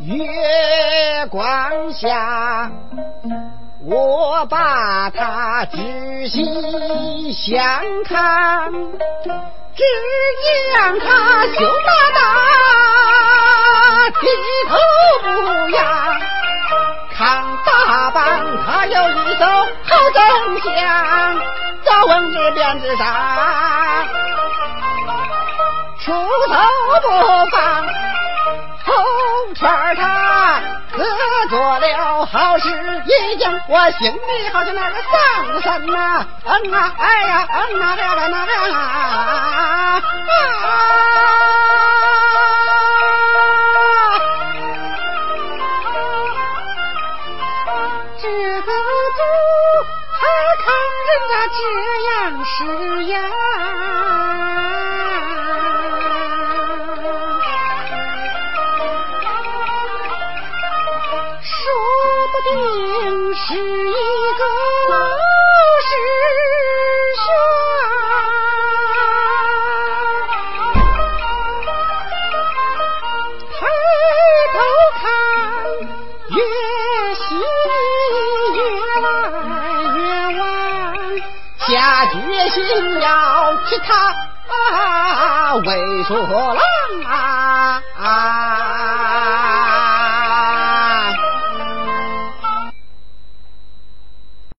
月光下，我把他仔细相看，只见他羞答答，低头不扬。看打扮，他有一手好东相，早闻之辫子上，出头不放。红圈他可做了好事一件，我心里好像那个丧神呐，嗯啊，哎呀，嗯啊，下决心要替他为说郎啊！